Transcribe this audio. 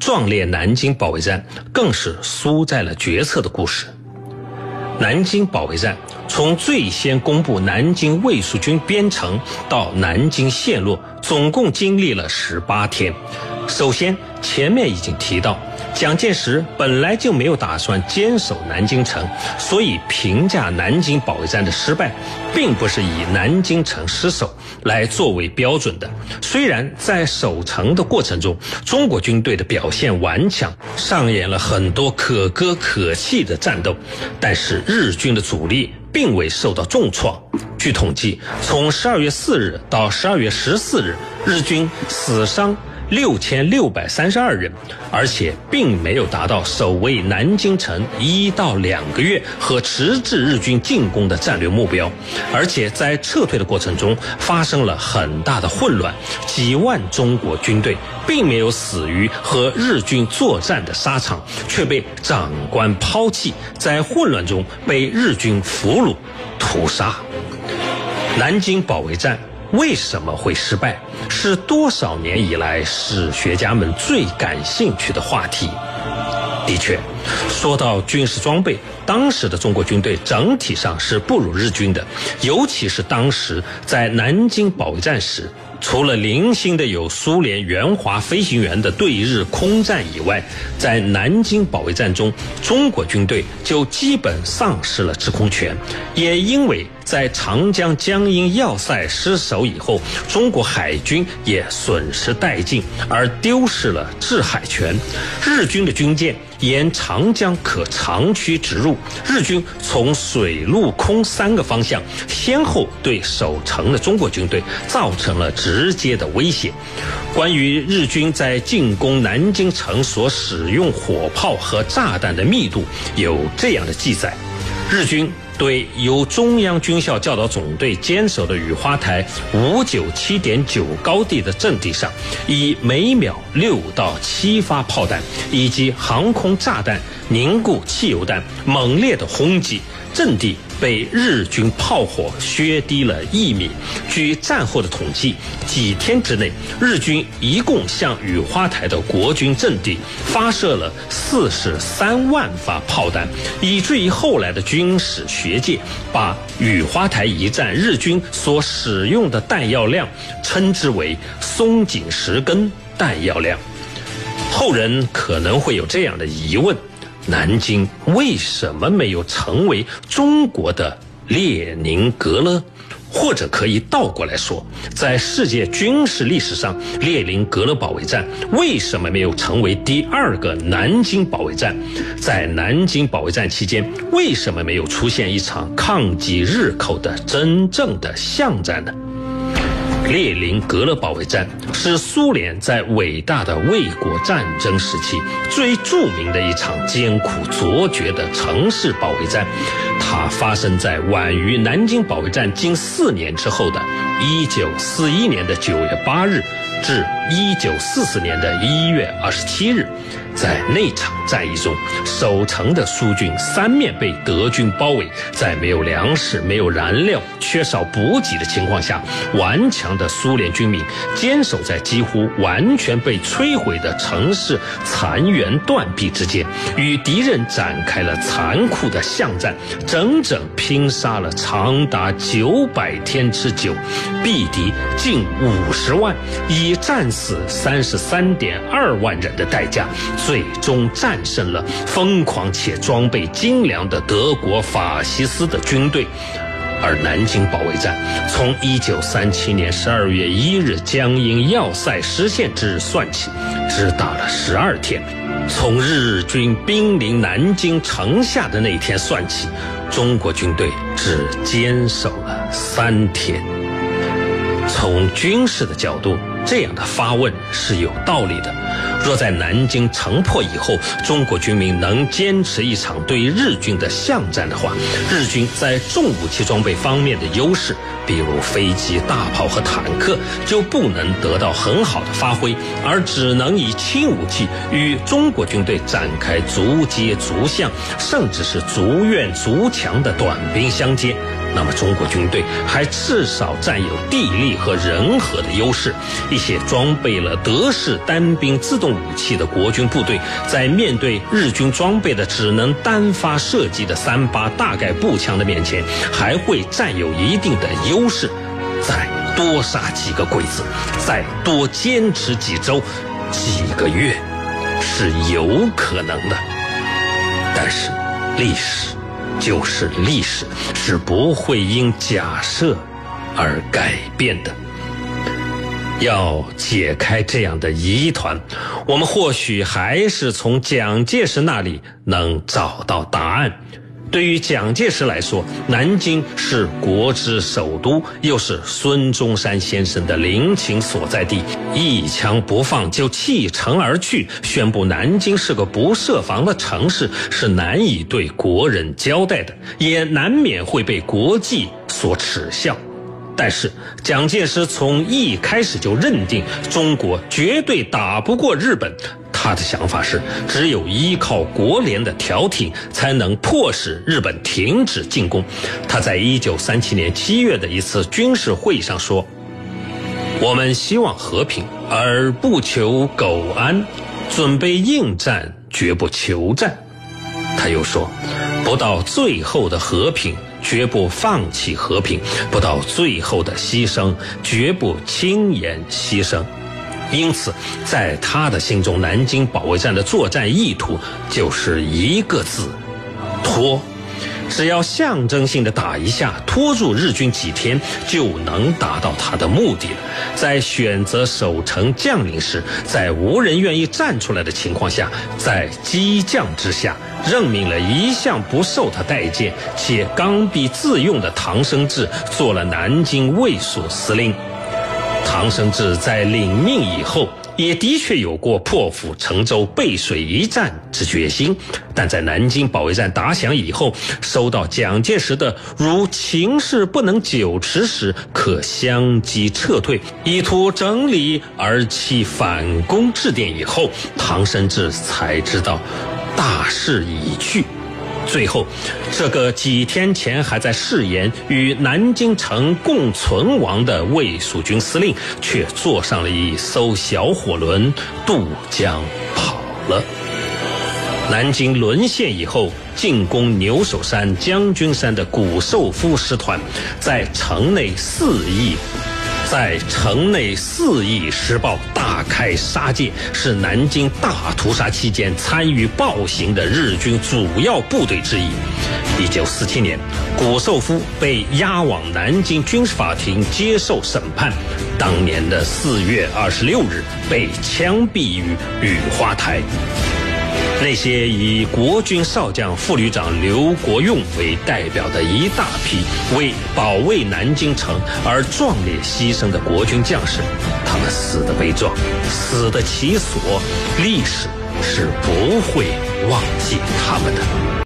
壮烈南京保卫战更是输在了决策的故事。南京保卫战从最先公布南京卫戍军编成到南京陷落，总共经历了十八天。首先，前面已经提到，蒋介石本来就没有打算坚守南京城，所以评价南京保卫战的失败，并不是以南京城失守来作为标准的。虽然在守城的过程中，中国军队的表现顽强，上演了很多可歌可泣的战斗，但是日军的主力并未受到重创。据统计，从十二月四日到十二月十四日，日军死伤。六千六百三十二人，而且并没有达到守卫南京城一到两个月和迟滞日军进攻的战略目标，而且在撤退的过程中发生了很大的混乱，几万中国军队并没有死于和日军作战的沙场，却被长官抛弃，在混乱中被日军俘虏、屠杀。南京保卫战。为什么会失败？是多少年以来史学家们最感兴趣的话题。的确，说到军事装备，当时的中国军队整体上是不如日军的，尤其是当时在南京保卫战时。除了零星的有苏联援华飞行员的对日空战以外，在南京保卫战中，中国军队就基本丧失了制空权。也因为在长江江阴要塞失守以后，中国海军也损失殆尽，而丢失了制海权。日军的军舰。沿长江可长驱直入，日军从水陆空三个方向先后对守城的中国军队造成了直接的威胁。关于日军在进攻南京城所使用火炮和炸弹的密度，有这样的记载：日军。对由中央军校教导总队坚守的雨花台五九七点九高地的阵地上，以每秒六到七发炮弹以及航空炸弹、凝固汽油弹猛烈的轰击。阵地被日军炮火削低了一米。据战后的统计，几天之内，日军一共向雨花台的国军阵地发射了四十三万发炮弹，以至于后来的军史学界把雨花台一战日军所使用的弹药量称之为“松井石根弹药量”。后人可能会有这样的疑问。南京为什么没有成为中国的列宁格勒？或者可以倒过来说，在世界军事历史上，列宁格勒保卫战为什么没有成为第二个南京保卫战？在南京保卫战期间，为什么没有出现一场抗击日寇的真正的巷战呢？列宁格勒保卫战是苏联在伟大的卫国战争时期最著名的一场艰苦卓绝的城市保卫战。它发生在晚于南京保卫战近四年之后的1941年的9月8日至1944年的1月27日。在那场战役中，守城的苏军三面被德军包围，在没有粮食、没有燃料、缺少补给的情况下，顽强的苏联军民坚守在几乎完全被摧毁的城市残垣断壁之间，与敌人展开了残酷的巷战，整整拼杀了长达九百天之久，毙敌近五十万，以战死三十三点二万人的代价。最终战胜了疯狂且装备精良的德国法西斯的军队，而南京保卫战从一九三七年十二月一日江阴要塞失陷之日算起，只打了十二天。从日军兵临南京城下的那天算起，中国军队只坚守了三天。从军事的角度。这样的发问是有道理的。若在南京城破以后，中国军民能坚持一场对日军的巷战的话，日军在重武器装备方面的优势，比如飞机、大炮和坦克，就不能得到很好的发挥，而只能以轻武器与中国军队展开逐街逐巷，甚至是逐院逐墙的短兵相接。那么中国军队还至少占有地利和人和的优势。一些装备了德式单兵自动武器的国军部队，在面对日军装备的只能单发射击的三八大概步枪的面前，还会占有一定的优势。再多杀几个鬼子，再多坚持几周、几个月，是有可能的。但是，历史就是历史，是不会因假设而改变的。要解开这样的疑团，我们或许还是从蒋介石那里能找到答案。对于蒋介石来说，南京是国之首都，又是孙中山先生的陵寝所在地，一枪不放就弃城而去，宣布南京是个不设防的城市，是难以对国人交代的，也难免会被国际所耻笑。但是，蒋介石从一开始就认定中国绝对打不过日本。他的想法是，只有依靠国联的调停，才能迫使日本停止进攻。他在一九三七年七月的一次军事会议上说：“我们希望和平，而不求苟安；准备应战，绝不求战。”他又说：“不到最后的和平，绝不放弃和平；不到最后的牺牲，绝不轻言牺牲。”因此，在他的心中，南京保卫战的作战意图就是一个字：拖。只要象征性的打一下，拖住日军几天，就能达到他的目的了。在选择守城将领时，在无人愿意站出来的情况下，在激将之下，任命了一向不受他待见且刚愎自用的唐生智做了南京卫戍司令。唐生智在领命以后，也的确有过破釜沉舟、背水一战之决心，但在南京保卫战打响以后，收到蒋介石的“如情势不能久持时，可相机撤退，以图整理而期反攻”致电以后，唐生智才知道大势已去。最后，这个几天前还在誓言与南京城共存亡的卫戍军司令，却坐上了一艘小火轮渡江跑了。南京沦陷以后，进攻牛首山、将军山的谷寿夫师团，在城内肆意。在城内肆意施暴、大开杀戒，是南京大屠杀期间参与暴行的日军主要部队之一。一九四七年，谷寿夫被押往南京军事法庭接受审判。当年的四月二十六日，被枪毙于雨花台。那些以国军少将副旅长刘国用为代表的一大批为保卫南京城而壮烈牺牲的国军将士，他们死的悲壮，死的其所，历史是不会忘记他们的。